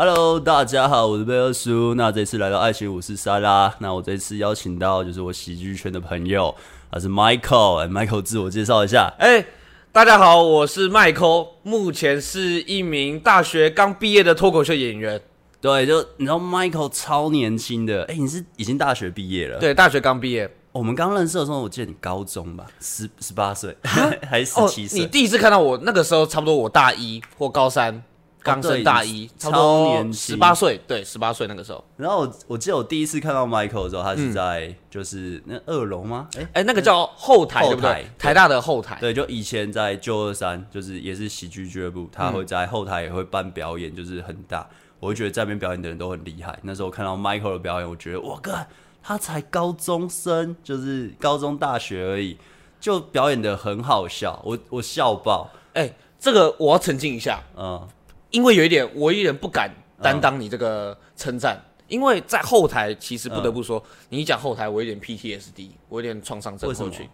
Hello，大家好，我是贝尔叔。那这次来到爱情五四三啦。那我这次邀请到就是我喜剧圈的朋友，他是 Michael。哎，Michael 自我介绍一下。哎，大家好，我是 Michael，目前是一名大学刚毕业的脱口秀演员。对，就你知道 Michael 超年轻的。哎，你是已经大学毕业了？对，大学刚毕业。我们刚认识的时候，我记得你高中吧，十十八岁 还是十七岁？你第一次看到我那个时候，差不多我大一或高三。刚升大一，超年轻，十八岁，对，十八岁那个时候。然后我我记得我第一次看到 Michael 的时候，他是在就是那二楼吗？哎、那个叫后台，后台，台大的后台。对，就以前在旧二三，就是也是喜剧俱乐部，他会在后台也会办表演，就是很大。我会觉得在那边表演的人都很厉害。那时候我看到 Michael 的表演，我觉得哇哥，他才高中生，就是高中大学而已，就表演的很好笑，我我笑爆。哎，这个我要澄清一下，嗯。因为有一点，我有点不敢担当你这个称赞，嗯、因为在后台，其实不得不说，嗯、你一讲后台，我有点 PTSD，我有点创伤症候群。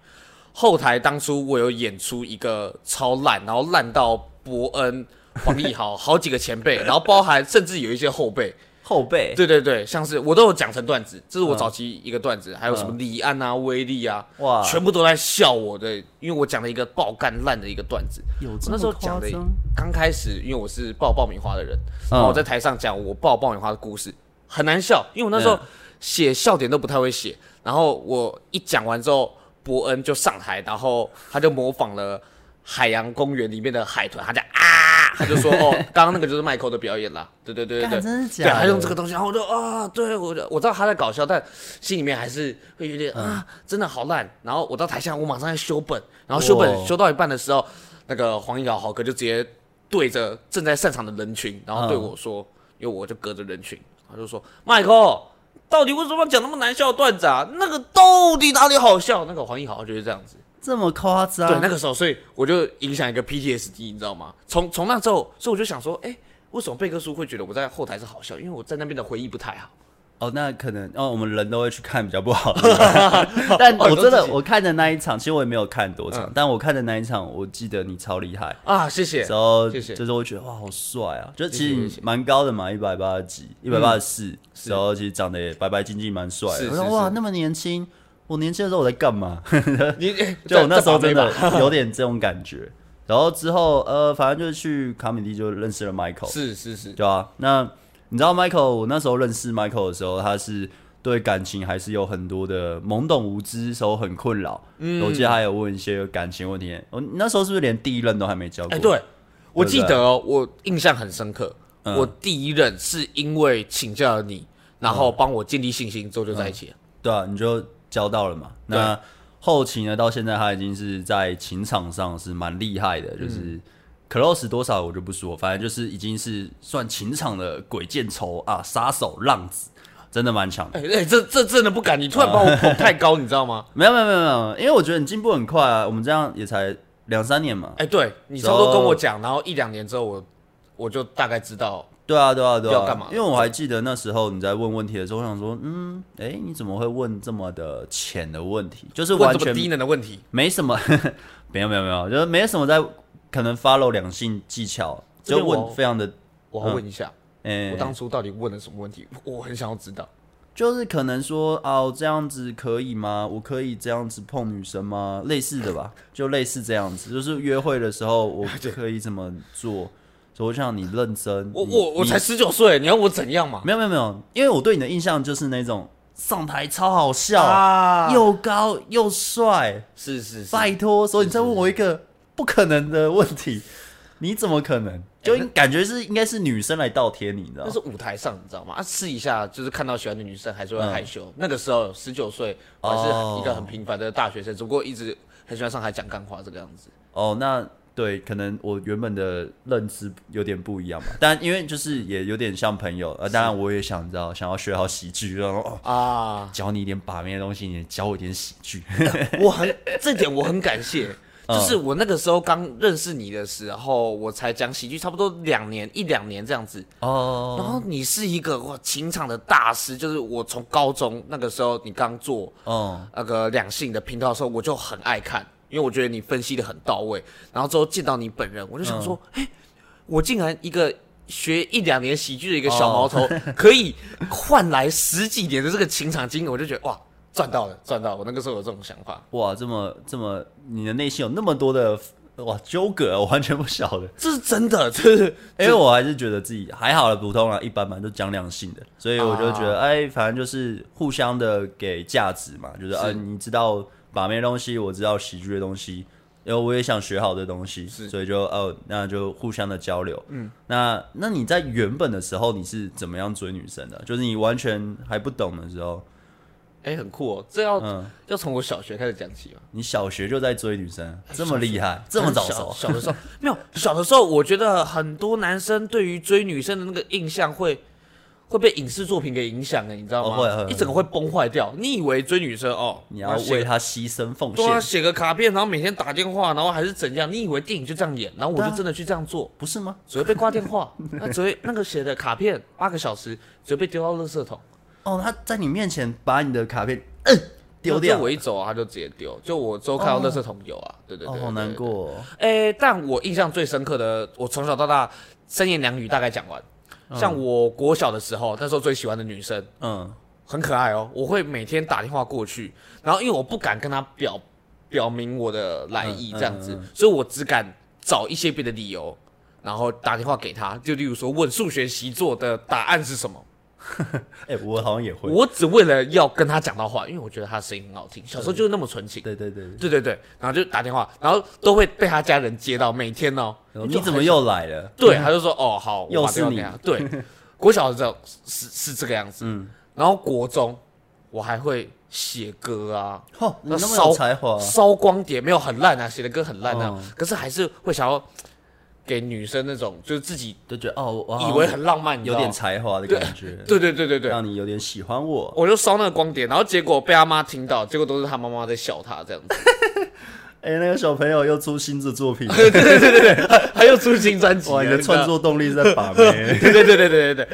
后台当初我有演出一个超烂，然后烂到伯恩、黄义豪好几个前辈，然后包含甚至有一些后辈。后辈，对对对，像是我都有讲成段子，这是我早期一个段子，嗯、还有什么李安啊、威力啊，哇，全部都在笑我的，因为我讲了一个爆干烂的一个段子。有？那时候讲的刚开始，因为我是爆爆米花的人，然后我在台上讲我爆爆米花的故事，很难笑，因为我那时候写笑点都不太会写。然后我一讲完之后，伯恩就上台，然后他就模仿了海洋公园里面的海豚，他讲啊。他就说：“哦，刚刚那个就是麦克的表演啦。”对对对对对，真的假的？对，他用这个东西，然后我就啊，对我我知道他在搞笑，但心里面还是会有点啊，真的好烂。然后我到台下，我马上要修本，然后修本修到一半的时候，那个黄义豪豪哥就直接对着正在散场的人群，然后对我说：“因为我就隔着人群，他就说麦克，到底为什么要讲那么难笑的段子啊？那个到底哪里好笑？”那个黄义豪就是这样子。这么夸张？对，那个时候，所以我就影响一个 PTSD，你知道吗？从从那之后，所以我就想说，哎，为什么贝克叔会觉得我在后台是好笑？因为我在那边的回忆不太好。哦，那可能哦，我们人都会去看比较不好 的。但我真的，我看的那一场，其实我也没有看多场，但我看的那一场，我记得你超厉害啊！谢谢。然后。就是我觉得哇，好帅啊！就其实蛮高的嘛，一百八十几，一百八十四。然后其实长得也白白净净，蛮帅的。我说哇，那么年轻。我年轻的时候我在干嘛？你就我那时候真的 有点这种感觉。然后之后呃，反正就是去卡米蒂就认识了 Michael。是是是，对啊。那你知道 Michael？我那时候认识 Michael 的时候，他是对感情还是有很多的懵懂无知，时候很困扰。嗯，我记得他有问一些感情问题。我那时候是不是连第一任都还没交过？哎，对，我记得哦，我印象很深刻。我第一任是因为请教了你，然后帮我建立信心，之后就在一起了。对啊，你就。交到了嘛？那后期呢？到现在他已经是在情场上是蛮厉害的，就是 close 多少我就不说，反正就是已经是算情场的鬼见愁啊，杀手浪子，真的蛮强的。哎哎，这这真的不敢，你突然把我捧太高，你知道吗？没有没有没有没有，因为我觉得你进步很快啊。我们这样也才两三年嘛。哎，对你差不多跟我讲，然后一两年之后，我我就大概知道。对啊，对啊，对啊，要干嘛？因为我还记得那时候你在问问题的时候，我想说，嗯，哎，你怎么会问这么的浅的问题？就是完全低能的问题，没什么，没有没有没有，就是没什么在可能 follow 两性技巧，就问非常的。我要问一下，嗯，我当初到底问了什么问题？我很想要知道。就是可能说，哦，这样子可以吗？我可以这样子碰女生吗？类似的吧，就类似这样子，就是约会的时候，我可以怎么做？所以我想你认真，我我我才十九岁，你要我怎样嘛？没有没有没有，因为我对你的印象就是那种上台超好笑，啊、又高又帅，是是是，拜托，所以你再问我一个不可能的问题，你怎么可能？就感觉是应该是女生来倒贴你，你知道吗？那是舞台上，你知道吗？啊，试一下，就是看到喜欢的女生还是会害羞。嗯、那个时候十九岁，我还是一个很平凡的大学生，只不过一直很喜欢上台讲干话这个样子。哦，那。对，可能我原本的认知有点不一样嘛，但因为就是也有点像朋友，呃，当然我也想知道，想要学好喜剧，然后啊，教你一点把面的东西，你教我一点喜剧，我很这点我很感谢，就是我那个时候刚认识你的时候，我才讲喜剧，差不多两年一两年这样子。哦，然后你是一个哇情场的大师，就是我从高中那个时候你刚做哦那个两性的频道的时候，我就很爱看。因为我觉得你分析的很到位，然后之后见到你本人，我就想说，哎、嗯欸，我竟然一个学一两年喜剧的一个小毛头，哦、可以换来十几年的这个情场经验，我就觉得哇，赚到了，赚到了！我那个时候有这种想法，哇，这么这么，你的内心有那么多的哇纠葛，我完全不晓得，这是真的，这是因为我还是觉得自己还好了，普通啊，一般般，都讲两性的，所以我就觉得，啊、哎，反正就是互相的给价值嘛，就是，是。啊，你知道把妹东西，我知道喜剧的东西。因为我也想学好这东西，所以就哦，那就互相的交流。嗯，那那你在原本的时候你是怎么样追女生的？就是你完全还不懂的时候，哎、欸，很酷哦！这要、嗯、要从我小学开始讲起吗？你小学就在追女生，这么厉害，这么早熟？小的时候 没有，小的时候我觉得很多男生对于追女生的那个印象会。会被影视作品给影响哎，你知道吗？会会，一整个会崩坏掉。你以为追女生哦，你要为她牺牲奉献，对啊，写个卡片，然后每天打电话，然后还是怎样？你以为电影就这样演？然后我就真的去这样做，不是吗？只会被挂电话，那只会那个写的卡片八个小时，只会被丢到垃圾桶。哦，他在你面前把你的卡片嗯丢掉，我一走啊，他就直接丢。就我周看到垃圾桶有啊，对对对，好难过。哎，但我印象最深刻的，我从小到大三言两语大概讲完。像我国小的时候，那时候最喜欢的女生，嗯，很可爱哦。我会每天打电话过去，然后因为我不敢跟她表表明我的来意这样子，嗯嗯嗯、所以我只敢找一些别的理由，然后打电话给她，就例如说问数学习作的答案是什么。哎、欸，我好像也会。我只为了要跟他讲到话，因为我觉得他声音很好听。小时候就是那么纯情。对对对对对对。然后就打电话，然后都会被他家人接到，每天哦。你怎么又来了？对，他就说哦好，又是你。对，国小的时候是是这个样子。嗯。然后国中我还会写歌啊，哦，你那么有才华，烧光碟没有很烂啊，写的歌很烂啊，可是还是会想要。给女生那种就是自己都觉得哦，以为很浪漫，有点才华的感觉。对对对对对，让你有点喜欢我。我就烧那个光碟，然后结果被他妈听到，结果都是他妈妈在笑他这样子。哎，那个小朋友又出新的作品，对对对对对，还又出新专辑。哇，你的创作动力是在把妹。对对对对对对对。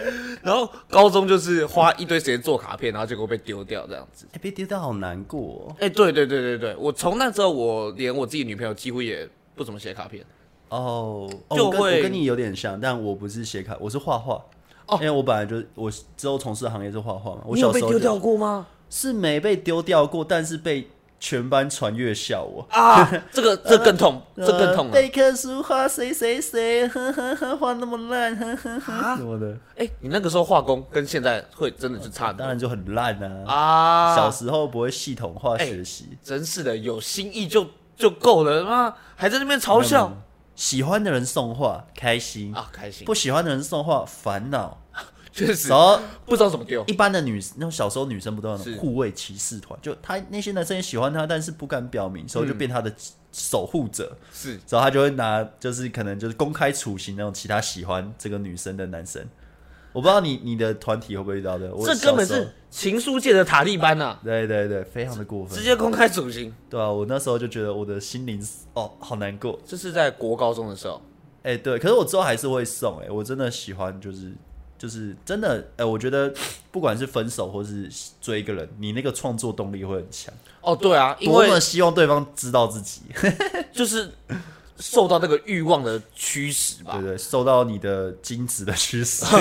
然后高中就是花一堆时间做卡片，然后结果被丢掉这样子。哎，被丢掉好难过。哎，对对对对对，我从那时候我连我自己女朋友几乎也不怎么写卡片。哦，就会我跟你有点像，但我不是写卡，我是画画。哦，因为我本来就我之后从事的行业是画画嘛。我小时候被丢掉过吗？是没被丢掉过，但是被全班传阅笑我啊！这个这更痛，这更痛了。贝克书画谁谁谁，呵呵呵，画那么烂，呵呵呵，什么的。哎，你那个时候画工跟现在会真的是差，当然就很烂啊！啊，小时候不会系统化学习，真是的，有心意就就够了吗？还在那边嘲笑。喜欢的人送话，开心啊，开心；不喜欢的人送话，烦恼。确实，然后不知道怎么丢。一般的女，那种小时候女生不都有护卫骑士团？就她那些男生也喜欢她，但是不敢表明，所以就变她的守护者。是，然后她就会拿，就是可能就是公开处刑那种其他喜欢这个女生的男生。我不知道你你的团体会不会遇到的？这根本是情书界的塔利班呐！对对对，非常的过分，直接公开处刑。对啊，我那时候就觉得我的心灵哦，好难过。这是在国高中的时候，哎，对，可是我之后还是会送，哎，我真的喜欢，就是就是真的，哎，我觉得不管是分手或是追一个人，你那个创作动力会很强。哦，对啊，多么希望对方知道自己，就是。受到那个欲望的驱使吧，对对，受到你的精子的驱使，是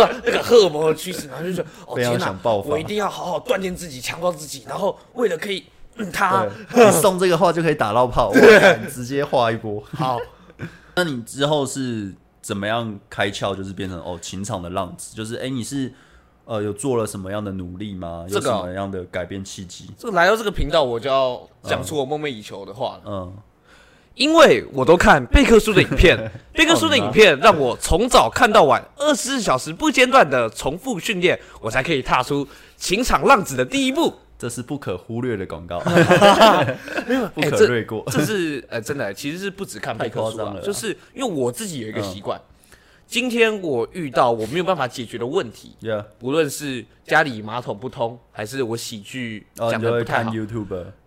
吧？那个荷尔蒙的驱使，然后就觉得哦，非常想爆发，我一定要好好锻炼自己，强壮自己，然后为了可以他，你送这个话就可以打到炮，对，直接画一波。好，那你之后是怎么样开窍，就是变成哦情场的浪子？就是哎，你是呃有做了什么样的努力吗？有什么样的改变契机？这个来到这个频道，我就要讲出我梦寐以求的话了，嗯。因为我都看贝克书的影片，贝克书的影片让我从早看到晚，二十四小时不间断的重复训练，我才可以踏出情场浪子的第一步。这是不可忽略的广告，没有不可略过。这是呃真的，其实是不只看贝克书啊，就是因为我自己有一个习惯，今天我遇到我没有办法解决的问题，不论是家里马桶不通，还是我喜剧讲的不太好，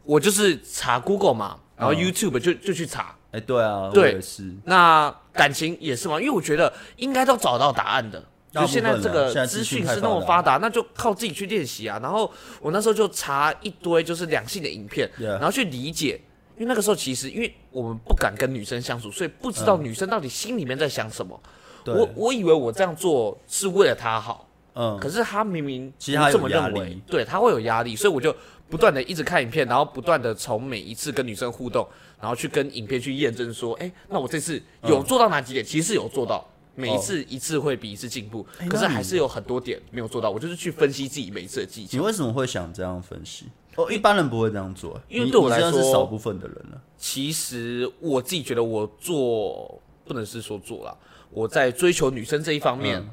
我就是查 Google 嘛。然后 YouTube 就就去查，哎，对啊，对，是。那感情也是嘛，因为我觉得应该都找到答案的。就现在这个资讯是那么发达，那就靠自己去练习啊。然后我那时候就查一堆就是两性的影片，然后去理解。因为那个时候其实因为我们不敢跟女生相处，所以不知道女生到底心里面在想什么。我我以为我这样做是为了她好，嗯，可是她明明其实他这么认为，对她会有压力，所以我就不断的一直看影片，然后不断的从每一次跟女生互动，然后去跟影片去验证说，哎，那我这次有做到哪几点？其实是有做到。每一次一次会比一次进步，可是还是有很多点没有做到。我就是去分析自己每一次的技巧。你为什么会想这样分析？哦，一般人不会这样做，因为对我来说是少部分的人了。其实我自己觉得我做不能是说做了，我在追求女生这一方面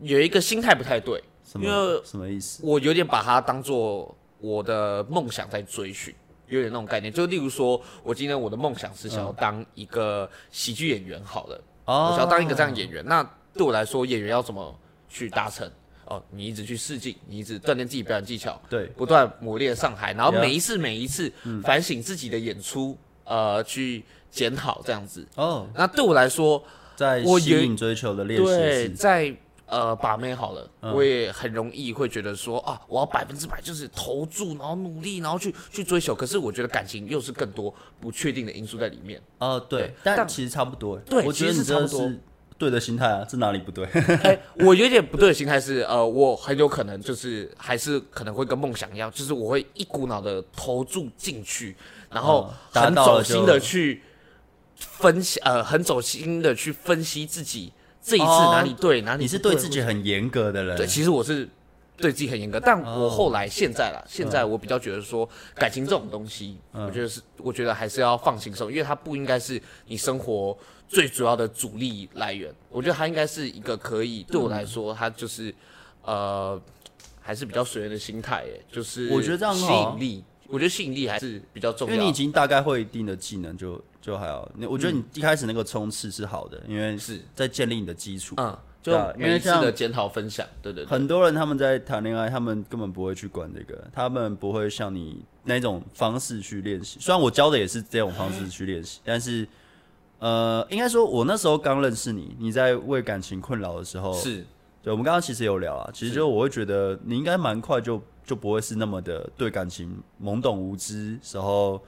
有一个心态不太对。因为什么意思？我有点把它当做我的梦想在追寻，有点那种概念。就例如说，我今天我的梦想是想要当一个喜剧演员，好了。我想要当一个这样演员，那对我来说，演员要怎么去达成？哦，你一直去试镜，你一直锻炼自己表演技巧，对，不断磨练上海，然后每一次每一次反省自己的演出，呃，去检讨这样子。哦，那对我来说，在吸引追求的练习，对，在呃把妹好了，我也很容易会觉得说啊，我要百分之百就是投注，然后努力，然后去去追求。可是我觉得感情又是更多不确定的因素在里面。哦，对，但其实差不多。对，我觉得是差不多。对的心态啊，这哪里不对？哎，我有点不对的心态是，呃，我很有可能就是还是可能会跟梦想一样，就是我会一股脑的投注进去，然后很走心的去分析，呃，很走心的去分析自己这一次哪里对，哪里你是对自己很严格的人。对，其实我是对自己很严格，但我后来现在啦，现在我比较觉得说，感情这种东西，我觉得是，我觉得还是要放轻松，因为它不应该是你生活。最主要的阻力来源，我觉得它应该是一个可以对我来说，它就是呃，还是比较随缘的心态，哎，就是我觉得这样吸引力，我觉得吸引力还是比较重要，因为你已经大概会一定的技能就，就就还好。你我觉得你一开始那个冲刺是好的，因为是在建立你的基础，嗯，就每一次的检讨分享，对对对。很多人他们在谈恋爱，他们根本不会去管这个，他们不会像你那种方式去练习。虽然我教的也是这种方式去练习，但是。呃，应该说，我那时候刚认识你，你在为感情困扰的时候，是对。我们刚刚其实有聊啊，其实就我会觉得你应该蛮快就就不会是那么的对感情懵懂无知时候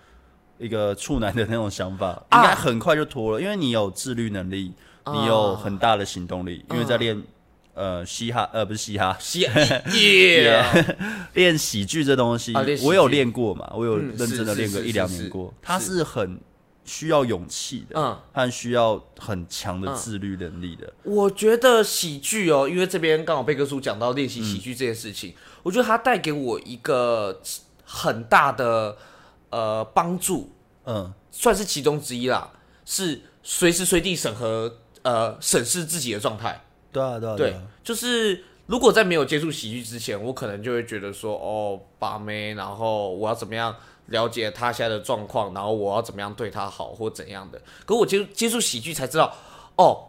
一个处男的那种想法，应该很快就脱了，因为你有自律能力，你有很大的行动力，因为在练呃嘻哈呃不是嘻哈。嘻 耶练喜剧这东西，我有练过嘛，我有认真的练个一两年过，它是很。需要勇气的，嗯，和需要很强的自律能力的。嗯、我觉得喜剧哦，因为这边刚好贝克叔讲到练习喜剧这件事情，嗯、我觉得它带给我一个很大的呃帮助，嗯，算是其中之一啦，是随时随地审核呃审视自己的状态。对啊，对啊，对，就是如果在没有接触喜剧之前，我可能就会觉得说，哦，把妹，然后我要怎么样。了解他现在的状况，然后我要怎么样对他好或怎样的。可我接接触喜剧才知道，哦，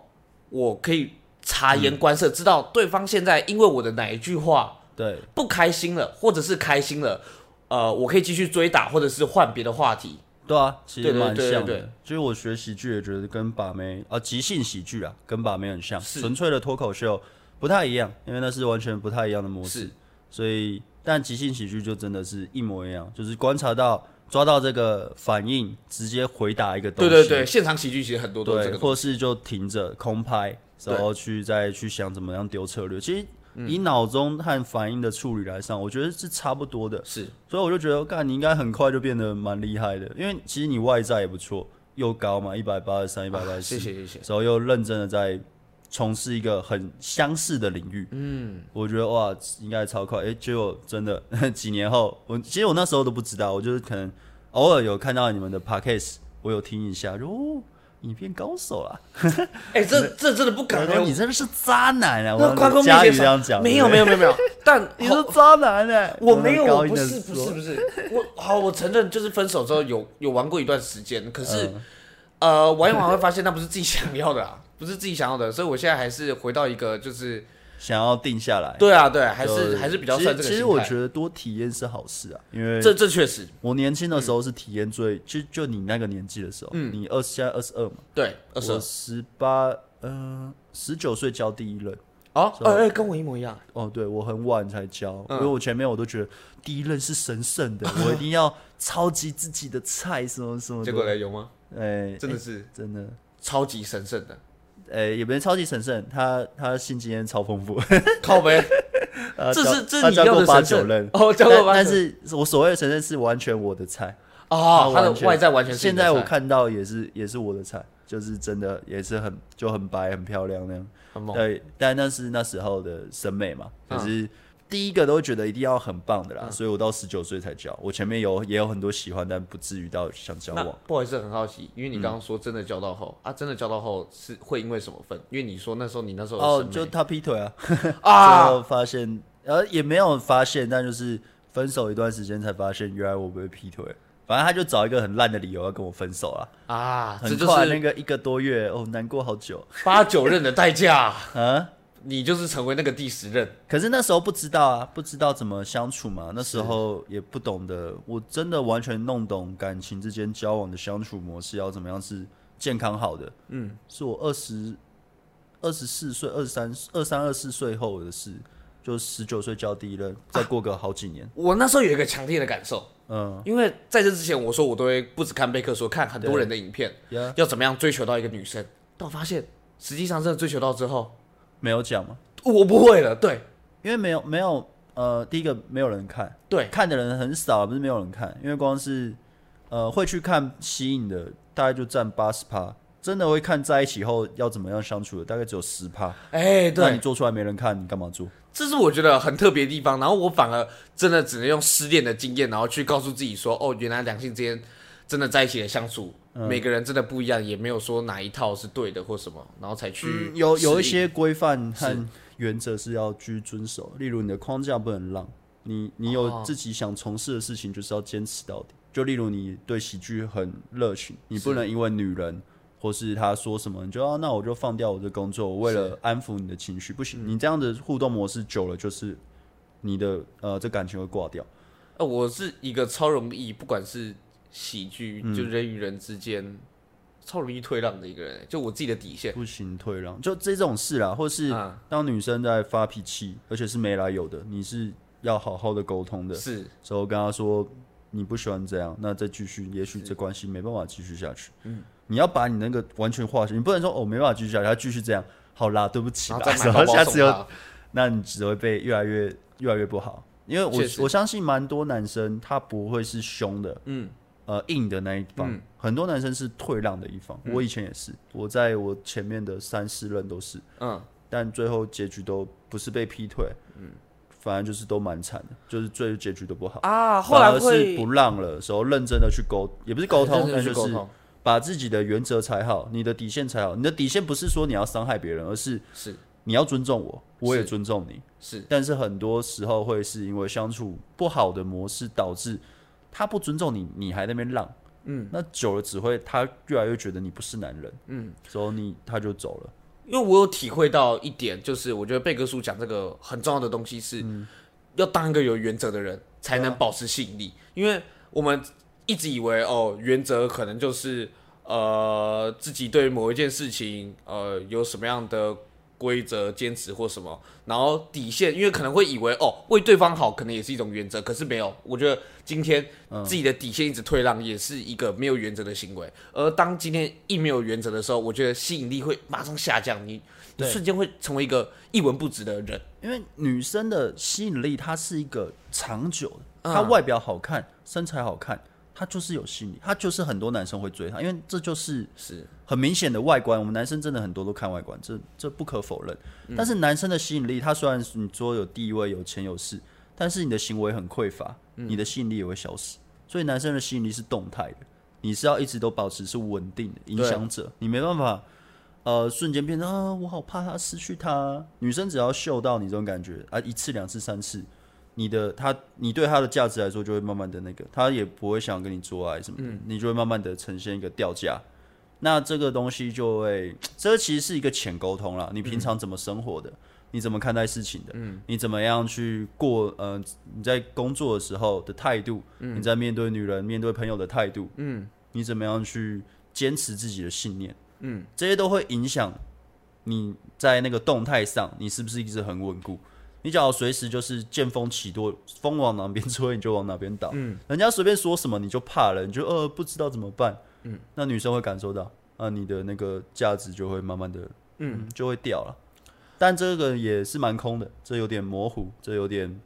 我可以察言观色，嗯、知道对方现在因为我的哪一句话对不开心了，或者是开心了，呃，我可以继续追打，或者是换别的话题。对啊，其实蛮像的。对对对对对，就是我学喜剧也觉得跟把妹啊，即兴喜剧啊，跟把妹很像，纯粹的脱口秀不太一样，因为那是完全不太一样的模式，是所以。但即兴喜剧就真的是一模一样，就是观察到、抓到这个反应，直接回答一个东西。对对对，现场喜剧其实很多都是这个，或是就停着空拍，然后去再去想怎么样丢策略。其实以脑中和反应的处理来上，我觉得是差不多的。是，所以我就觉得，干你应该很快就变得蛮厉害的，因为其实你外在也不错，又高嘛，一百八十三、一百八十四，谢谢谢谢，然后又认真的在。从事一个很相似的领域，嗯，我觉得哇，应该超快。哎、欸，结果真的 几年后，我其实我那时候都不知道，我就是可能偶尔有看到你们的 podcast，我有听一下，就哦，你变高手了。哎、欸，这这真的不敢，你真的是渣男啊！我跟佳宇这样讲，没有没有没有没有，但你是渣男呢？我没有，我不是不是不是，我好，我承认就是分手之后有有玩过一段时间，可是、嗯、呃玩一玩会发现那不是自己想要的啊。不是自己想要的，所以我现在还是回到一个就是想要定下来。对啊，对，还是还是比较算这个。其实我觉得多体验是好事啊，因为这这确实，我年轻的时候是体验最就就你那个年纪的时候，嗯，你二十现在二十二嘛，对，二十二，十八，嗯，十九岁交第一任哦，哎哎，跟我一模一样。哦，对我很晚才交，因为我前面我都觉得第一任是神圣的，我一定要超级自己的菜什么什么。结果呢？有吗？哎，真的是真的超级神圣的。呃，也不是超级神圣，他他性经验超丰富，靠北。这是这是你要的神圣哦，教过八九。但是我所谓的神圣是完全我的菜哦，他的外在完全是。现在我看到也是也是我的菜，就是真的也是很就很白很漂亮那样。对，但那是那时候的审美嘛，可是。第一个都觉得一定要很棒的啦，嗯、所以我到十九岁才交。我前面有也有很多喜欢，但不至于到想交往。不好意思，很好奇，因为你刚刚说真的交到后、嗯、啊，真的交到后是会因为什么分？因为你说那时候你那时候哦，就他劈腿啊，啊，最后发现呃也没有发现，但就是分手一段时间才发现，原来我被劈腿。反正他就找一个很烂的理由要跟我分手啊啊，很快那个一个多月哦，难过好久，八九任的代价 啊。你就是成为那个第十任，可是那时候不知道啊，不知道怎么相处嘛。那时候也不懂得，我真的完全弄懂感情之间交往的相处模式要怎么样是健康好的。嗯，是我二十二十四岁、二十三、二三、二四岁后的事，就十九岁交第一任，再过个好几年。啊，我那时候有一个强烈的感受，嗯，因为在这之前，我说我都会不止看贝克说，看很多人的影片，要怎么样追求到一个女生，但我发现实际上真的追求到之后。没有讲吗？我不会了，对，因为没有没有呃，第一个没有人看，对，看的人很少，不是没有人看，因为光是呃会去看吸引的大概就占八十趴，真的会看在一起后要怎么样相处的大概只有十趴，哎、欸，对，那你做出来没人看，你干嘛做？这是我觉得很特别的地方，然后我反而真的只能用失恋的经验，然后去告诉自己说，哦，原来两性之间真的在一起的相处。每个人真的不一样，也没有说哪一套是对的或什么，然后才去、嗯、有有一些规范和原则是要去遵守。例如你的框架不能让，你你有自己想从事的事情，就是要坚持到底。就例如你对喜剧很热情，你不能因为女人或是他说什么，你就啊，那我就放掉我的工作，我为了安抚你的情绪，不行。你这样的互动模式久了，就是你的呃这感情会挂掉。呃，我是一个超容易，不管是。喜剧就人与人之间、嗯、超容易退让的一个人，就我自己的底线。不行退让，就这种事啦，或是当女生在发脾气，而且是没来由的，你是要好好的沟通的，是，所以我跟她说你不喜欢这样，那再继续，也许这关系没办法继续下去。嗯，你要把你那个完全化解，你不能说哦没办法继续下去，他继续这样，好啦，对不起啦，然后下次又，那你只会被越来越越来越不好，因为我我相信蛮多男生他不会是凶的，嗯。呃，硬的那一方，嗯、很多男生是退让的一方。嗯、我以前也是，我在我前面的三四任都是，嗯，但最后结局都不是被劈腿，嗯，反正就是都蛮惨的，就是最后结局都不好啊。后来是不让了时候，认真的去沟，也不是沟通，那就是把自己的原则踩好，你的底线踩好。你的底线不是说你要伤害别人，而是是你要尊重我，我也尊重你，是。但是很多时候会是因为相处不好的模式导致。他不尊重你，你还在那边浪，嗯，那久了只会他越来越觉得你不是男人，嗯，所以你他就走了。因为我有体会到一点，就是我觉得贝克叔讲这个很重要的东西是，嗯、要当一个有原则的人才能保持吸引力。啊、因为我们一直以为哦，原则可能就是呃自己对某一件事情呃有什么样的。规则坚持或什么，然后底线，因为可能会以为哦，为对方好可能也是一种原则，可是没有。我觉得今天自己的底线一直退让，也是一个没有原则的行为。而当今天一没有原则的时候，我觉得吸引力会马上下降，你你瞬间会成为一个一文不值的人。因为女生的吸引力，它是一个长久的，她外表好看，身材好看。他就是有吸引力，他就是很多男生会追他，因为这就是是很明显的外观。我们男生真的很多都看外观，这这不可否认。嗯、但是男生的吸引力，他虽然你说有地位、有钱、有势，但是你的行为很匮乏，嗯、你的吸引力也会消失。所以男生的吸引力是动态的，你是要一直都保持是稳定的影响者，你没办法呃瞬间变成啊，我好怕他失去他。女生只要嗅到你这种感觉啊，一次、两次、三次。你的他，你对他的价值来说，就会慢慢的那个，他也不会想跟你做爱什么的，嗯、你就会慢慢的呈现一个掉价。那这个东西就会，这其实是一个浅沟通啦。你平常怎么生活的？嗯、你怎么看待事情的？嗯、你怎么样去过？呃，你在工作的时候的态度，嗯、你在面对女人、面对朋友的态度，嗯，你怎么样去坚持自己的信念？嗯，这些都会影响你在那个动态上，你是不是一直很稳固？你只要随时就是见风起舵，风往哪边吹你就往哪边倒。嗯，人家随便说什么你就怕了，你就呃不知道怎么办。嗯，那女生会感受到，啊，你的那个价值就会慢慢的嗯，就会掉了。但这个也是蛮空的，这有点模糊，这有点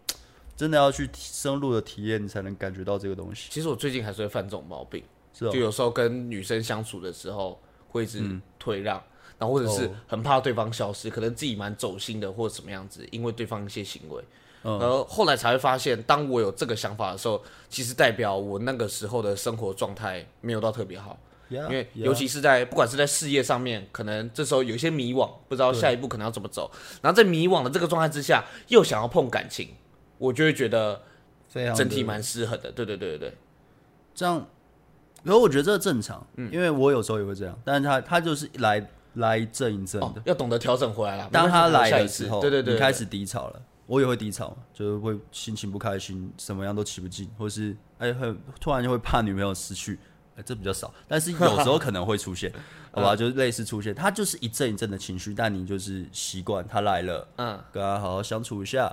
真的要去深入的体验，你才能感觉到这个东西。其实我最近还是会犯这种毛病，是哦，就有时候跟女生相处的时候会一直退让，嗯、然后或者是很怕对方消失，可能自己蛮走心的或者什么样子，因为对方一些行为。然后、后来才会发现，当我有这个想法的时候，其实代表我那个时候的生活状态没有到特别好。因为尤其是在不管是在事业上面，可能这时候有一些迷惘，不知道下一步可能要怎么走。然后在迷惘的这个状态之下，又想要碰感情，我就会觉得整体蛮失衡的。对对对对对，这样，然后我觉得这正常，嗯，因为我有时候也会这样，但是他他就是来来一阵一阵的、哦，要懂得调整回来了。当他来的时候，对对对，你开始低潮了。我也会低潮，就是会心情不开心，什么样都起不进，或是哎、欸，会突然就会怕女朋友失去，哎、欸，这比较少，但是有时候可能会出现，好吧，就是类似出现，他就是一阵一阵的情绪，但你就是习惯他来了，嗯，跟他好好相处一下，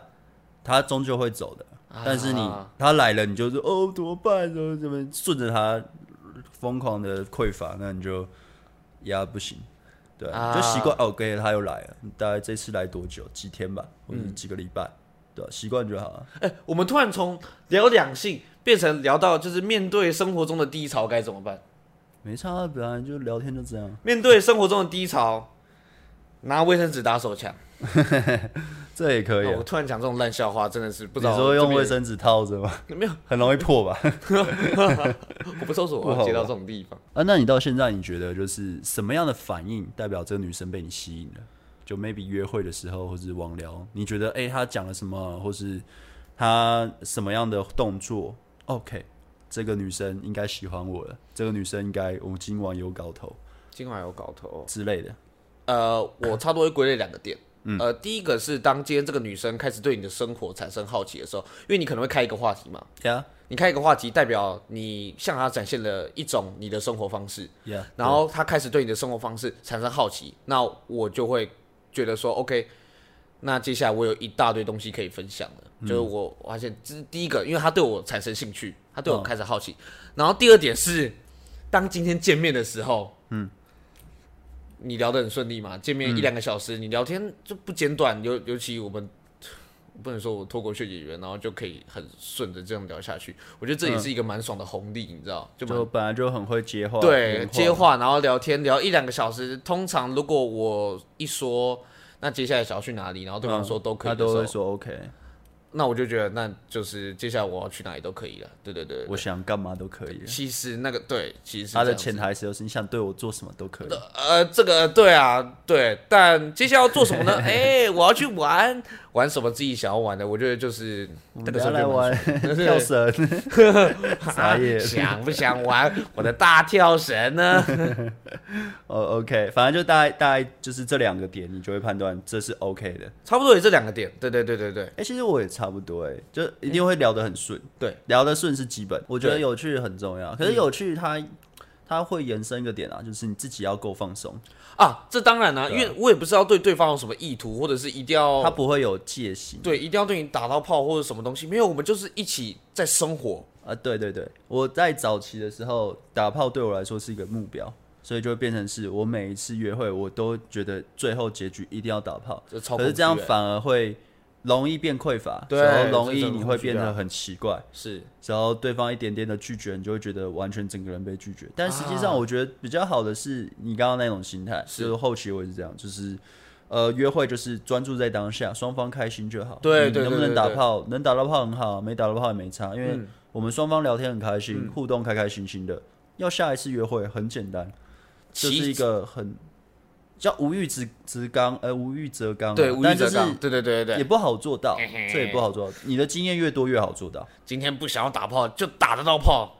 他终究会走的，但是你他来了，你就是哦怎么办？怎么怎么顺着他疯狂的匮乏，那你就呀不行。对，就习惯哦。跟着他又来了，大概这次来多久？几天吧，或者几个礼拜？嗯、对，习惯就好了。哎、欸，我们突然从聊两性变成聊到就是面对生活中的低潮该怎么办？没差，本来就聊天就这样。面对生活中的低潮，拿卫生纸打手枪。这也可以、啊。我突然讲这种烂笑话，真的是不知道。你说用卫生纸套着吗？没有，很容易破吧？我不搜索，我接到这种地方啊。那你到现在，你觉得就是什么样的反应代表这个女生被你吸引了？就 maybe 约会的时候，或是网聊，你觉得哎、欸，她讲了什么，或是她什么样的动作？OK，这个女生应该喜欢我了。这个女生应该我们今晚有搞头，今晚有搞头之类的。呃，我差不多会归类两个点。嗯、呃，第一个是当今天这个女生开始对你的生活产生好奇的时候，因为你可能会开一个话题嘛，Yeah. 你开一个话题代表你向她展现了一种你的生活方式，Yeah. 然后她开始对你的生活方式产生好奇，那我就会觉得说，OK，那接下来我有一大堆东西可以分享了，嗯、就是我发现这是第一个，因为她对我产生兴趣，她对我开始好奇，哦、然后第二点是，当今天见面的时候，嗯。你聊得很顺利嘛？见面一两个小时，嗯、你聊天就不简短。尤尤其我们不能说我脱口秀演员，然后就可以很顺着这样聊下去。我觉得这也是一个蛮爽的红利，你知道？就，就本来就很会接话，对，接话，然后聊天聊一两个小时。通常如果我一说，那接下来想要去哪里，然后对方说都可以，他都会说 OK。那我就觉得，那就是接下来我要去哪里都可以了。对对对，对，我想干嘛都可以。其实那个对，其实他的潜台词就是你想对我做什么都可以。呃，这个对啊，对。但接下来要做什么呢？哎、欸，我要去玩，玩什么自己想要玩的？我觉得就是那个时候来玩 跳绳。啥也想不想玩我的大跳绳呢？哦，OK，反正就大概大概就是这两个点，你就会判断这是 OK 的。差不多也这两个点。对对对对对。哎、欸，其实我也。差不多哎、欸，就一定会聊得很顺、嗯。对，聊得顺是基本。我觉得有趣很重要。可是有趣它，它它会延伸一个点啊，就是你自己要够放松啊。这当然啦、啊，因为我也不知道对对方有什么意图，或者是一定要他不会有戒心。对，一定要对你打到炮或者什么东西。没有，我们就是一起在生活啊。对对对，我在早期的时候打炮对我来说是一个目标，所以就会变成是我每一次约会我都觉得最后结局一定要打炮。可是这样反而会。容易变匮乏，然后容易你会变得很奇怪，是，然后对方一点点的拒绝，你就会觉得完全整个人被拒绝。但实际上，我觉得比较好的是你刚刚那种心态，就是后期我也是这样，就是呃，约会就是专注在当下，双方开心就好。对对，能不能打炮？能打到炮很好，没打到炮也没差，因为我们双方聊天很开心，互动开开心心的。要下一次约会很简单，这是一个很。叫无欲则则刚，呃，无欲则刚。对，无欲则刚。对对对对，也不好做到，这也不好做到。你的经验越多越好做到。今天不想要打炮，就打得到炮。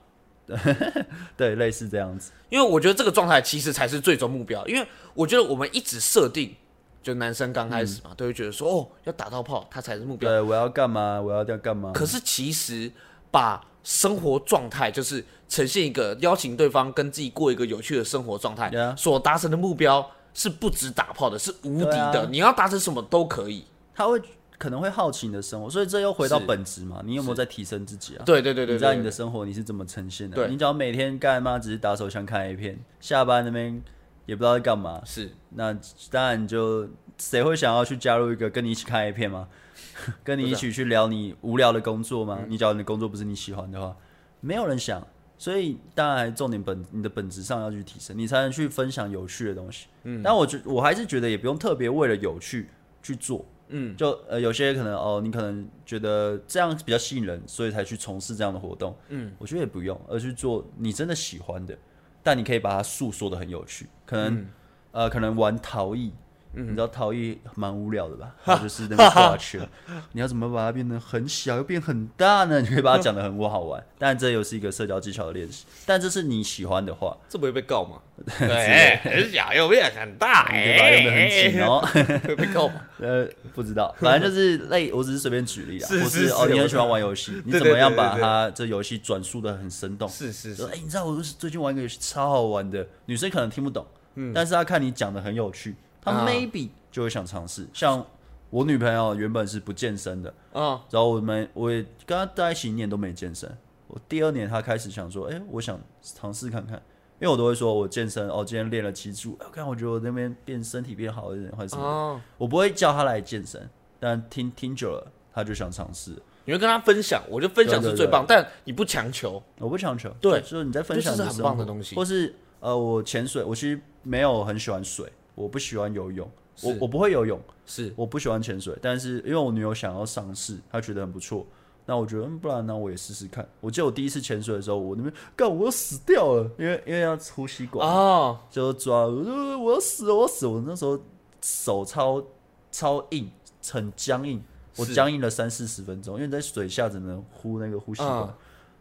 对，类似这样子。因为我觉得这个状态其实才是最终目标。因为我觉得我们一直设定，就男生刚开始嘛，都会觉得说，哦，要打到炮，他才是目标。对，我要干嘛？我要要干嘛？可是其实把生活状态，就是呈现一个邀请对方跟自己过一个有趣的生活状态，所达成的目标。是不止打炮的，是无敌的。啊、你要达成什么都可以。他会可能会好奇你的生活，所以这又回到本质嘛。你有没有在提升自己啊？对对对对，你在你的生活你是怎么呈现的？对你只要每天干嘛？只是打手枪看 A 片，下班那边也不知道在干嘛。是，那当然就谁会想要去加入一个跟你一起看 A 片吗？跟你一起去聊你无聊的工作吗？嗯、你只要你的工作不是你喜欢的话，没有人想。所以当然重点本你的本质上要去提升，你才能去分享有趣的东西。嗯，但我觉我还是觉得也不用特别为了有趣去做。嗯，就呃有些可能哦，你可能觉得这样比较吸引人，所以才去从事这样的活动。嗯，我觉得也不用，而去做你真的喜欢的，但你可以把它诉说的很有趣。可能、嗯、呃可能玩陶艺。嗯、你知道陶艺蛮无聊的吧？它就是那个挂圈，你要怎么把它变得很小又变很大呢？你可以把它讲的很不好玩，但这又是一个社交技巧的练习。但这是你喜欢的话，这不会被告吗？对，很小又变很大，你可以把它用得很紧哦，会被告吗？呃，不知道，反正就是类，我只是随便举例啊。是是是，哦，你很喜欢玩游戏，你怎么样把它这游戏转述的很生动？是是是，哎，你知道我最近玩一个游戏超好玩的，女生可能听不懂，嗯，但是她看你讲的很有趣。他 maybe 就会想尝试，像我女朋友原本是不健身的，嗯，然后我们我也跟她在一起一年都没健身，我第二年她开始想说，哎，我想尝试看看，因为我都会说我健身哦，今天练了七组，看我觉得我那边变身体变好一点，或者什么，我不会叫她来健身，但听听久了，她就想尝试。你会跟她分享，我觉得分享是最棒，但你不强求，我不强求，对，就是你在分享是很棒的东西，或是呃，我潜水，我其实没有很喜欢水。我不喜欢游泳，我我不会游泳，是。我不喜欢潜水，但是因为我女友想要尝试，她觉得很不错，那我觉得，嗯，不然呢我也试试看。我记得我第一次潜水的时候，我那边干，我要死掉了，因为因为要呼吸管哦，就抓，我我要死了，我要死，我那时候手超超硬，很僵硬，我僵硬了三四十分钟，因为在水下只能呼那个呼吸管。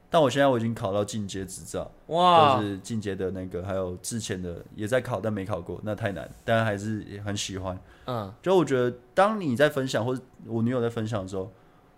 但我现在我已经考到进阶执照，哇，就是进阶的那个，还有之前的也在考，但没考过，那太难，但还是也很喜欢。嗯，就我觉得，当你在分享或者我女友在分享的时候，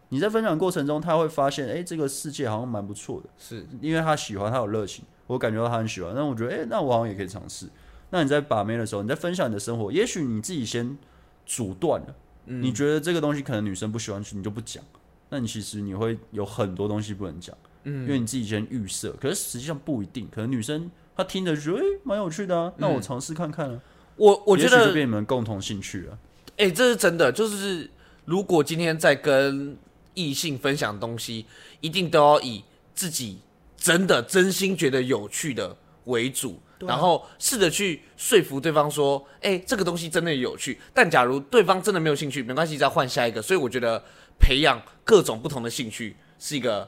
你在分享过程中，她会发现，哎、欸，这个世界好像蛮不错的，是因为她喜欢，她有热情，我感觉到她很喜欢，那我觉得，哎、欸，那我好像也可以尝试。那你在把妹的时候，你在分享你的生活，也许你自己先阻断了，嗯、你觉得这个东西可能女生不喜欢吃，你就不讲，那你其实你会有很多东西不能讲。嗯，因为你自己先预设，可是实际上不一定，可能女生她听着觉得哎蛮、欸、有趣的啊，那我尝试看看啊。嗯、我我觉得就变你们共同兴趣了。哎、欸，这是真的，就是如果今天在跟异性分享东西，一定都要以自己真的真心觉得有趣的为主，啊、然后试着去说服对方说，哎、欸，这个东西真的有趣。但假如对方真的没有兴趣，没关系，再换下一个。所以我觉得培养各种不同的兴趣是一个。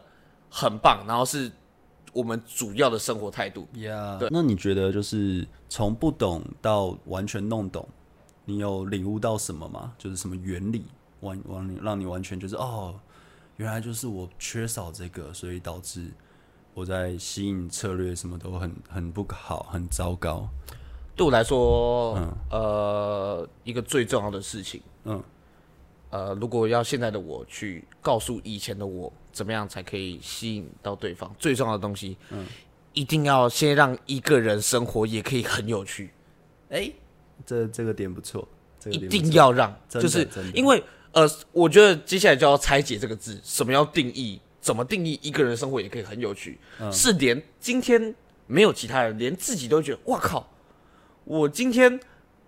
很棒，然后是我们主要的生活态度。Yeah，对。那你觉得就是从不懂到完全弄懂，你有领悟到什么吗？就是什么原理，完完让你完全就是哦，原来就是我缺少这个，所以导致我在吸引策略什么都很很不好，很糟糕。对我来说，嗯，呃，一个最重要的事情，嗯。呃，如果要现在的我去告诉以前的我，怎么样才可以吸引到对方？最重要的东西，嗯，一定要先让一个人生活也可以很有趣。哎、欸，这这个点不错，这个、不错，一定要让，就是因为呃，我觉得接下来就要拆解这个字，什么要定义？怎么定义一个人生活也可以很有趣？嗯、是连今天没有其他人，连自己都觉得，哇靠，我今天。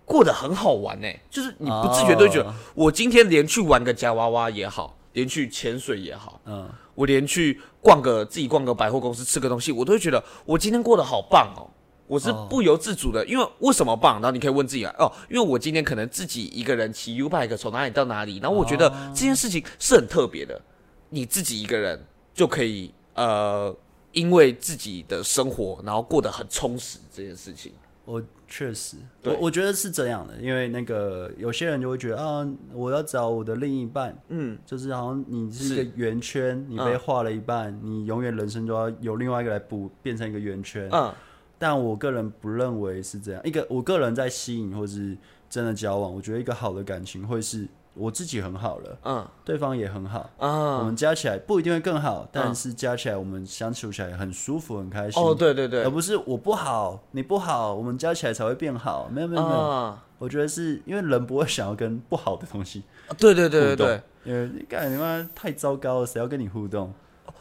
过得很好玩呢、欸，就是你不自觉都觉得，我今天连去玩个夹娃娃也好，连去潜水也好，嗯，我连去逛个自己逛个百货公司吃个东西，我都会觉得我今天过得好棒哦。我是不由自主的，因为为什么棒？然后你可以问自己啊，哦，因为我今天可能自己一个人骑 U bike 从哪里到哪里，然后我觉得这件事情是很特别的，你自己一个人就可以呃，因为自己的生活然后过得很充实这件事情。我确实，我我觉得是这样的，因为那个有些人就会觉得啊，我要找我的另一半，嗯，就是好像你是一个圆圈，你被画了一半，嗯、你永远人生都要有另外一个来补，变成一个圆圈，嗯，但我个人不认为是这样，一个我个人在吸引或是真的交往，我觉得一个好的感情会是。我自己很好了，嗯，对方也很好，嗯，我们加起来不一定会更好，但是加起来我们相处起来很舒服、很开心。哦，对对对，而不是我不好，你不好，我们加起来才会变好。没有没有没有，我觉得是因为人不会想要跟不好的东西，对对对对对，因为你妈太糟糕了，谁要跟你互动？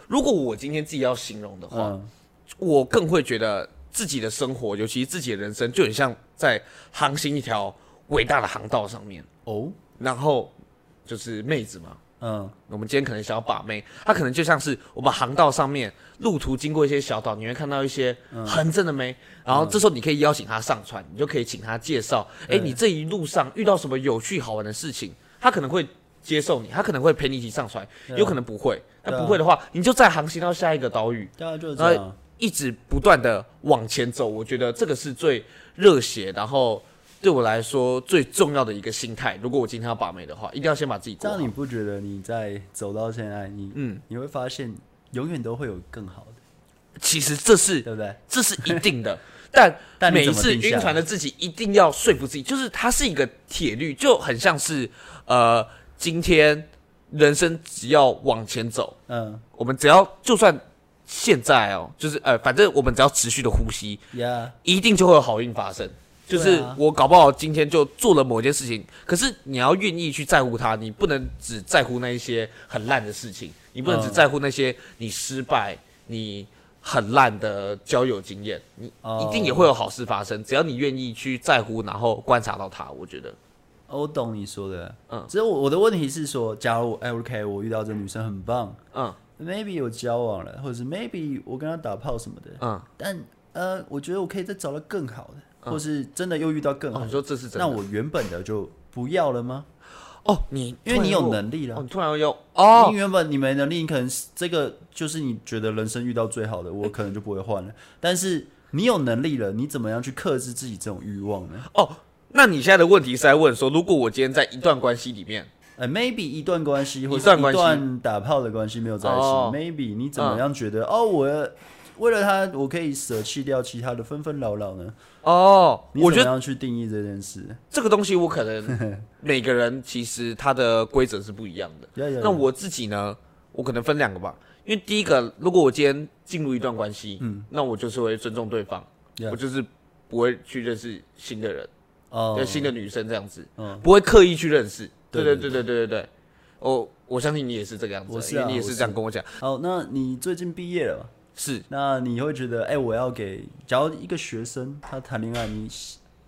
如果我今天自己要形容的话，我更会觉得自己的生活，尤其是自己的人生，就很像在航行一条伟大的航道上面。哦。然后就是妹子嘛，嗯，我们今天可能想要把妹，她可能就像是我们航道上面路途经过一些小岛，你会看到一些很正的妹，嗯、然后这时候你可以邀请她上船，你就可以请她介绍，哎、嗯，你这一路上遇到什么有趣好玩的事情，她可能会接受你，她可能会陪你一起上船，有可能不会，那不会的话，你就再航行到下一个岛屿，对啊，就是这样。一直不断的往前走，我觉得这个是最热血，然后对我来说最重要的一个心态。如果我今天要把妹的话，一定要先把自己过好。这样你不觉得你在走到现在，你嗯，你会发现永远都会有更好的。其实这是对不对？这是一定的。但但每一次晕船的自己一定要说服自己，就是它是一个铁律，就很像是呃，今天人生只要往前走，嗯，我们只要就算。现在哦，就是呃，反正我们只要持续的呼吸，Yeah. 一定就会有好运发生。就是我搞不好今天就做了某件事情，可是你要愿意去在乎它，你不能只在乎那一些很烂的事情，你不能只在乎那些你失败、你很烂的交友经验，你一定也会有好事发生。只要你愿意去在乎，然后观察到它，我觉得。我懂你说的，嗯，只是我我的问题是说，假如哎，OK，我遇到这女生很棒，嗯。maybe 有交往了，或者是 maybe 我跟她打炮什么的，嗯，但呃，我觉得我可以再找到更好的，嗯、或是真的又遇到更好，哦、你说这是真的，那我原本的就不要了吗？哦，你因为你有能力了，哦、你突然又哦，你原本你没能力，你可能这个就是你觉得人生遇到最好的，我可能就不会换了。欸、但是你有能力了，你怎么样去克制自己这种欲望呢？哦，那你现在的问题是在问说，如果我今天在一段关系里面。呃，maybe 一段关系或者一段打炮的关系没有在一起，maybe 你怎么样觉得？哦，我为了他，我可以舍弃掉其他的纷纷扰扰呢？哦，我怎么样去定义这件事？这个东西我可能每个人其实他的规则是不一样的。那我自己呢？我可能分两个吧。因为第一个，如果我今天进入一段关系，嗯，那我就是会尊重对方，我就是不会去认识新的人，哦，新的女生这样子，嗯，不会刻意去认识。对对对对对对对，哦我相信你也是这个样子，是啊，因为你也是这样跟我讲。好，那你最近毕业了？是。那你会觉得，哎，我要给，假如一个学生他谈恋爱，你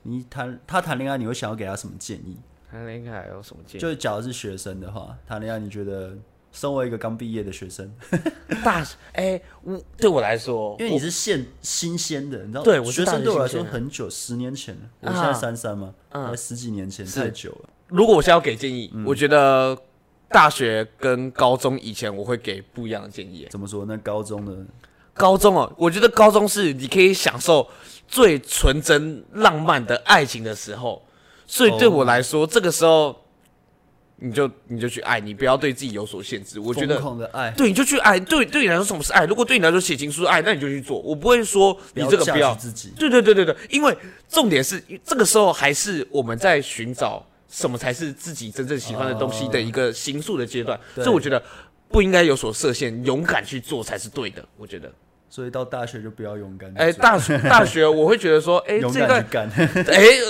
你谈他谈恋爱，你会想要给他什么建议？谈恋爱有什么建议？就假如是学生的话，谈恋爱，你觉得身为一个刚毕业的学生，大学，哎，我对我来说，因为你是现新鲜的，你知道，对，学生对我来说很久，十年前了，我现在三三嘛，嗯，十几年前太久了。如果我现在要给建议，嗯、我觉得大学跟高中以前我会给不一样的建议。怎么说？那高中的高中哦，我觉得高中是你可以享受最纯真浪漫的爱情的时候，所以对我来说，哦、这个时候你就你就去爱，你不要对自己有所限制。我觉得的爱，对，你就去爱。对，对你来说什么是爱？如果对你来说写情书爱，那你就去做。我不会说你这个不要自己。对对对对对，因为重点是这个时候还是我们在寻找。什么才是自己真正喜欢的东西的一个形塑的阶段，所以我觉得不应该有所设限，勇敢去做才是对的。我觉得，所以到大学就不要勇敢。哎，大学大学我会觉得说，哎，这段干，哎，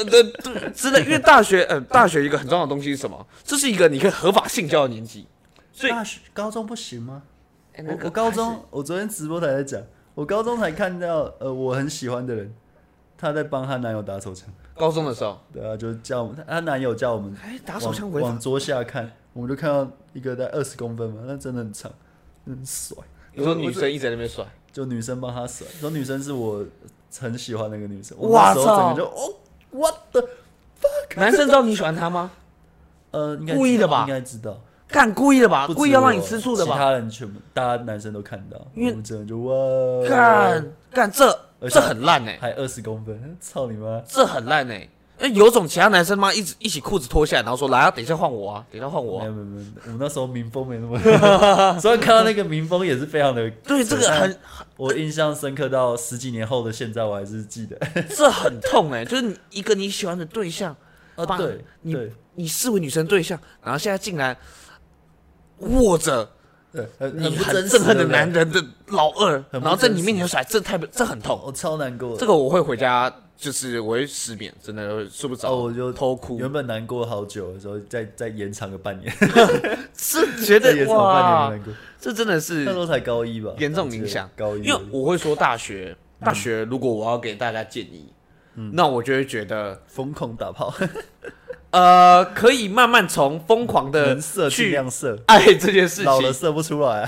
对对，真的，因为大学，呃，大学一个很重要的东西是什么？这是一个你可以合法性交的年纪。所以大学高中不行吗？我我高中，我昨天直播台在讲，我高中才看到，呃，我很喜欢的人，她在帮她男友打手枪。高中的时候，对啊，就叫我们，她男友叫我们，哎，打手枪往桌下看，我们就看到一个在二十公分嘛，那真的很长，很帅。你说女生一直在那边甩，就女生帮他甩，说女生是我很喜欢那个女生。哇操！整个就哦，what the fuck？男生知道你喜欢他吗？呃，故意的吧？应该知道，干故意的吧？故意要让你吃醋的吧？其他人全部，大家男生都看到，因为这就哇，干干这。这很烂哎，还二十公分，操你妈！这很烂哎，哎，有种其他男生妈一直一起裤子脱下来，然后说来啊，等一下换我啊，等一下换我。没有没有没有，我们那时候民风没那么，所以看到那个民风也是非常的。对，这个很，我印象深刻到十几年后的现在，我还是记得。这很痛哎，就是一个你喜欢的对象啊，对，你你视为女生对象，然后现在竟然握着。你很憎恨的男人的老二，然后在你面前甩，这太这很痛，我超难过。这个我会回家，就是我会失眠，真的会睡不着。我就偷哭。原本难过好久的时候，再再延长个半年，是觉得哇，这真的是那时候才高一吧，严重影响高一。因为我会说大学大学如果我要给大家建议，嗯、那我就会觉得疯狂打炮，呃，可以慢慢从疯狂的色去亮色爱这件事情，老了射不出来。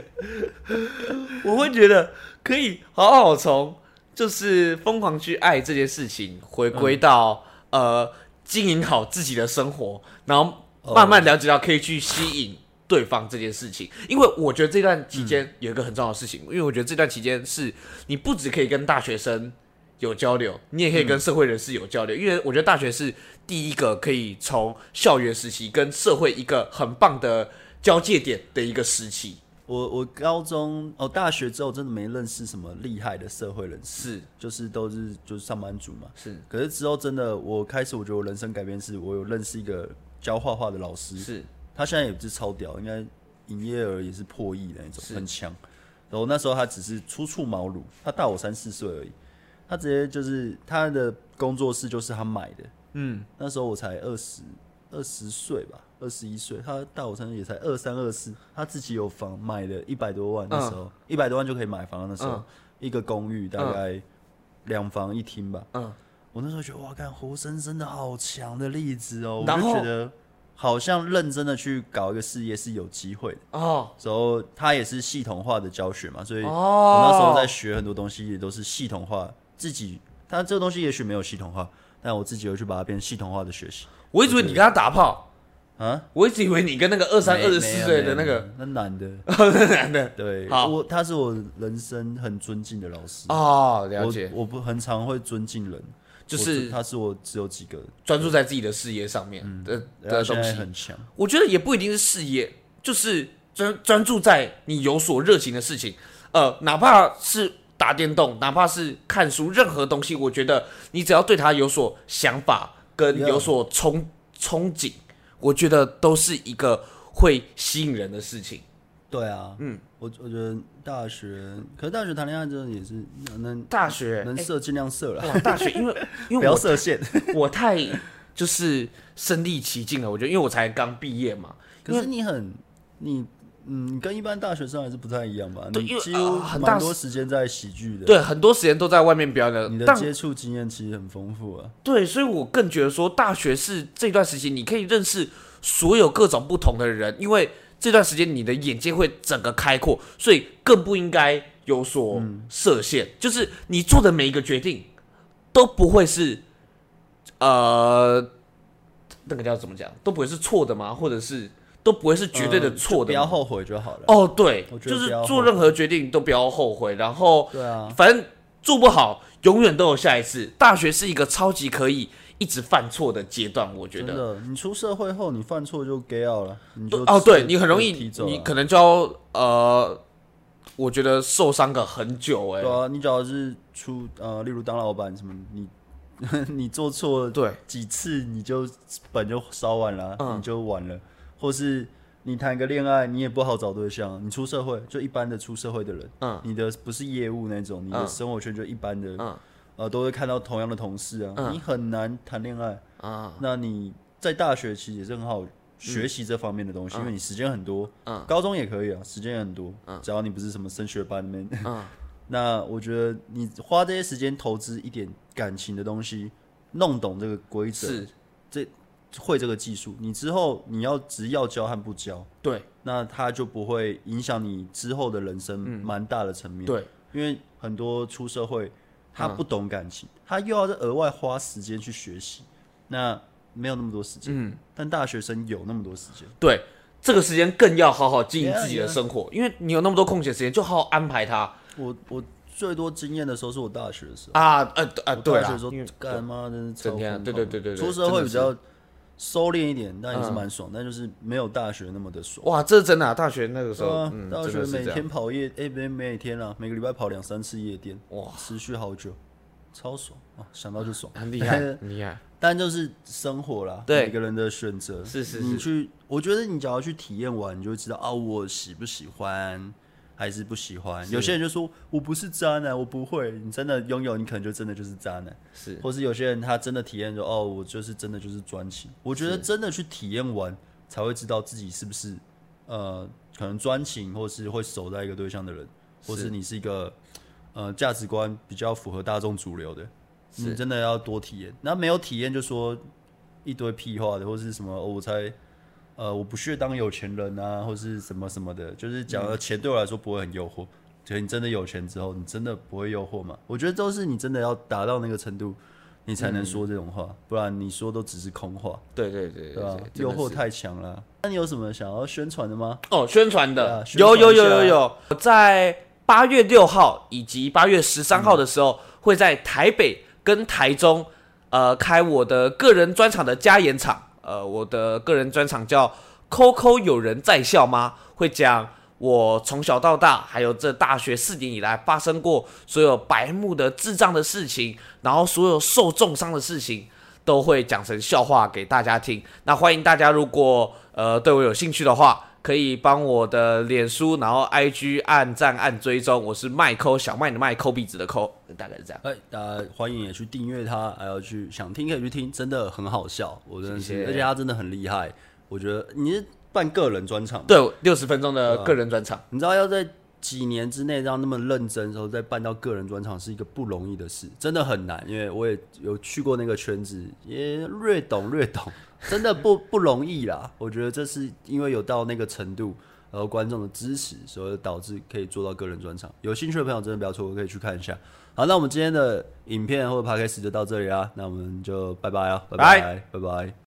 我会觉得可以好好从就是疯狂去爱这件事情，回归到、嗯、呃经营好自己的生活，然后慢慢了解到可以去吸引。对方这件事情，因为我觉得这段期间有一个很重要的事情，嗯、因为我觉得这段期间是你不只可以跟大学生有交流，你也可以跟社会人士有交流，嗯、因为我觉得大学是第一个可以从校园时期跟社会一个很棒的交界点的一个时期。我我高中哦，大学之后真的没认识什么厉害的社会人士，是就是都是就是上班族嘛，是。可是之后真的，我开始我觉得我人生改变是，我有认识一个教画画的老师，是。他现在也不是超屌，应该营业额也是破亿的那种，很强。然后那时候他只是初出茅庐，他大我三四岁而已。他直接就是他的工作室就是他买的，嗯，那时候我才二十二十岁吧，二十一岁，他大我三岁也才二三二四，他自己有房买了一百多万，那时候一百多万就可以买房，那时候一个公寓大概两房一厅吧，嗯，我那时候觉得哇，看活生生的好强的例子哦，我就觉得。好像认真的去搞一个事业是有机会的哦，然后他也是系统化的教学嘛，所以我那时候在学很多东西也都是系统化，自己他这个东西也许没有系统化，但我自己又去把它变系统化的学习。我一直以为你跟他打炮啊，我一直以为你跟那个二三二十四岁的那个那男的，那男的，对，我他是我人生很尊敬的老师哦，了解，我不很常会尊敬人。就是他是我只有几个专注在自己的事业上面的的东西很强。我觉得也不一定是事业，就是专专注在你有所热情的事情。呃，哪怕是打电动，哪怕是看书，任何东西，我觉得你只要对他有所想法跟有所憧憧憬，我觉得都是一个会吸引人的事情。对啊，嗯，我我觉得大学，可是大学谈恋爱真的也是能大学能设尽量设了。哇，大学因为 因为不要设限，我太就是身历其境了。我觉得，因为我才刚毕业嘛。可是你很你嗯，跟一般大学生还是不太一样吧？对，你几乎很多时间在喜剧的，对，很多时间都在外面表演。你的接触经验其实很丰富啊。对，所以我更觉得说，大学是这段时期你可以认识所有各种不同的人，因为。这段时间你的眼界会整个开阔，所以更不应该有所设限。嗯、就是你做的每一个决定都不会是，呃，那个叫怎么讲，都不会是错的吗？或者是都不会是绝对的错的、呃，不要后悔就好了。哦，对，就是做任何决定都不要后悔。然后，对啊，反正做不好，永远都有下一次。大学是一个超级可以。一直犯错的阶段，我觉得真的，你出社会后，你犯错就 get out 了，你就哦，对你很容易，你可能就要呃，我觉得受伤个很久哎。对啊，你只要是出呃，例如当老板什么，你 你做错对几次，你就本就烧完了，你就完了。或是你谈个恋爱，你也不好找对象。你出社会就一般的出社会的人，嗯，你的不是业务那种，你的生活圈就一般的，嗯。呃，都会看到同样的同事啊，嗯、你很难谈恋爱啊。那你在大学其实也是很好学习这方面的东西，嗯、因为你时间很多。嗯、高中也可以啊，时间也很多。嗯、只要你不是什么升学班里面。嗯、那我觉得你花这些时间投资一点感情的东西，弄懂这个规则，是这会这个技术，你之后你要只要教和不教，对，那它就不会影响你之后的人生蛮大的层面。嗯、对，因为很多出社会。他不懂感情，他又要再额外花时间去学习，那没有那么多时间。嗯，但大学生有那么多时间。对，这个时间更要好好经营自己的生活，因为你有那么多空闲时间，就好好安排它。我我最多经验的时候是我大学的时候啊，呃呃，对啊，干妈真是超疯狂。对对对对，出社会比较收敛一点，但也是蛮爽，但就是没有大学那么的爽。哇，这是真的啊！大学那个时候，大学每天跑夜，哎，没每天啊，每个礼拜跑两三次夜店，哇，持续好久，超爽啊！想到就爽，很厉害，很厉害。但就是生活啦，每个人的选择是是，你去，我觉得你只要去体验完，你就会知道啊，我喜不喜欢。还是不喜欢，有些人就说我不是渣男，我不会。你真的拥有，你可能就真的就是渣男。是，或是有些人他真的体验说，哦，我就是真的就是专情。我觉得真的去体验完，才会知道自己是不是呃，可能专情，或是会守在一个对象的人，或是你是一个呃价值观比较符合大众主流的，你真的要多体验。那没有体验就说一堆屁话的，或是什么、哦、我才呃我不屑当有钱人啊，或是什么什么的，就是讲的钱对我来说不会很诱惑。就你真的有钱之后，你真的不会诱惑吗？我觉得都是你真的要达到那个程度。你才能说这种话，嗯、不然你说都只是空话。对对对对，诱惑太强了。那你有什么想要宣传的吗？哦，宣传的，有有有有有。我在八月六号以及八月十三号的时候，嗯、会在台北跟台中，呃，开我的个人专场的加演场。呃，我的个人专场叫 “Coco 有人在笑吗”，会讲。我从小到大，还有这大学四年以来发生过所有白目的智障的事情，然后所有受重伤的事情，都会讲成笑话给大家听。那欢迎大家，如果呃对我有兴趣的话，可以帮我的脸书，然后 IG 按赞按追踪。我是麦抠小麦的麦抠鼻子的抠，大概是这样。哎，大家欢迎也去订阅他，还要去想听可以去听，真的很好笑，我真的是，而且他真的很厉害。我觉得你是。办个人专场，对，六十分钟的个人专场，你知道要在几年之内让那么认真然后再办到个人专场是一个不容易的事，真的很难。因为我也有去过那个圈子，也略懂略懂，真的不不容易啦。我觉得这是因为有到那个程度，然后观众的支持，所以导致可以做到个人专场。有兴趣的朋友真的不要错过，可以去看一下。好，那我们今天的影片或者 podcast 就到这里啦，那我们就拜拜啊，拜拜，拜拜。